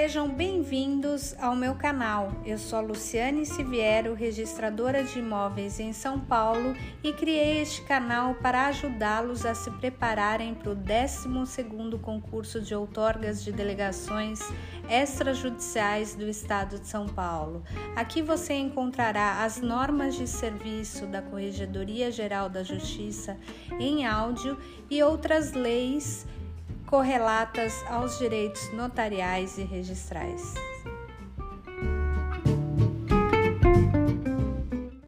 Sejam bem-vindos ao meu canal. Eu sou Luciane Siviero, registradora de imóveis em São Paulo e criei este canal para ajudá-los a se prepararem para o 12º concurso de outorgas de delegações extrajudiciais do Estado de São Paulo. Aqui você encontrará as normas de serviço da Corregedoria Geral da Justiça em áudio e outras leis correlatas aos direitos notariais e registrais.